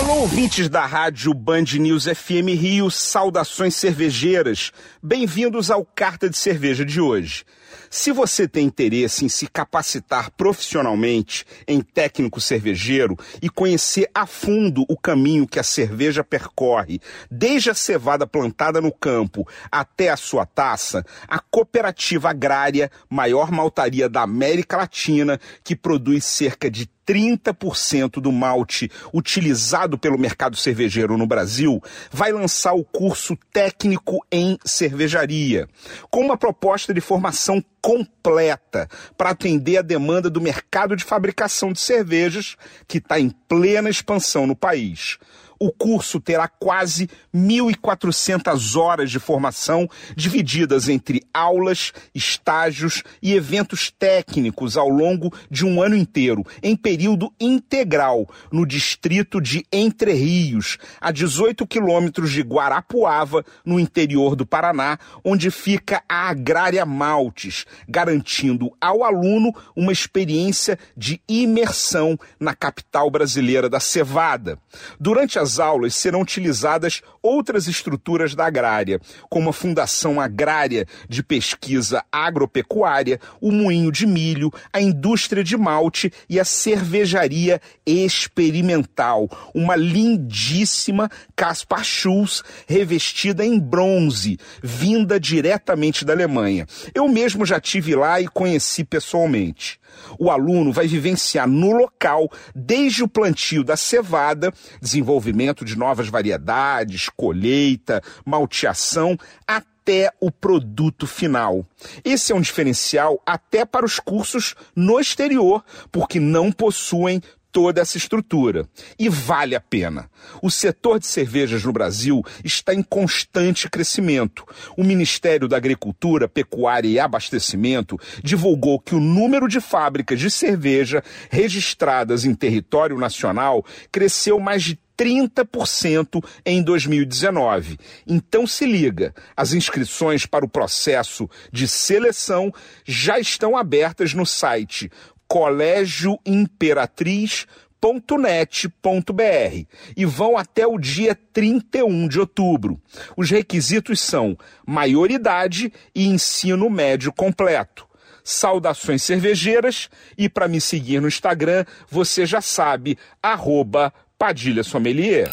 Alô, ouvintes da rádio Band News FM Rio, saudações cervejeiras. Bem-vindos ao Carta de Cerveja de hoje. Se você tem interesse em se capacitar profissionalmente em técnico cervejeiro e conhecer a fundo o caminho que a cerveja percorre, desde a cevada plantada no campo até a sua taça, a cooperativa agrária, maior maltaria da América Latina, que produz cerca de 30% do malte utilizado pelo mercado cervejeiro no Brasil, vai lançar o curso técnico em cervejaria, com uma proposta de formação completa para atender a demanda do mercado de fabricação de cervejas, que está em plena expansão no país. O curso terá quase 1.400 horas de formação, divididas entre aulas, estágios e eventos técnicos ao longo de um ano inteiro, em período integral, no distrito de Entre Rios, a 18 quilômetros de Guarapuava, no interior do Paraná, onde fica a Agrária Maltes, garantindo ao aluno uma experiência de imersão na capital brasileira da cevada. Durante as aulas serão utilizadas outras estruturas da agrária, como a Fundação Agrária de Pesquisa Agropecuária, o Moinho de Milho, a indústria de malte e a cervejaria experimental, uma lindíssima Caspar Schulz revestida em bronze, vinda diretamente da Alemanha. Eu mesmo já tive lá e conheci pessoalmente. O aluno vai vivenciar no local desde o plantio da cevada, desenvolvimento de novas variedades, colheita, malteação, até o produto final. Esse é um diferencial até para os cursos no exterior, porque não possuem toda essa estrutura. E vale a pena. O setor de cervejas no Brasil está em constante crescimento. O Ministério da Agricultura, Pecuária e Abastecimento divulgou que o número de fábricas de cerveja registradas em território nacional cresceu mais de 30% em 2019. Então se liga, as inscrições para o processo de seleção já estão abertas no site colégioimperatriz.net.br e vão até o dia 31 de outubro. Os requisitos são maioridade e ensino médio completo. Saudações cervejeiras e para me seguir no Instagram, você já sabe, arroba Padilha Sommelier.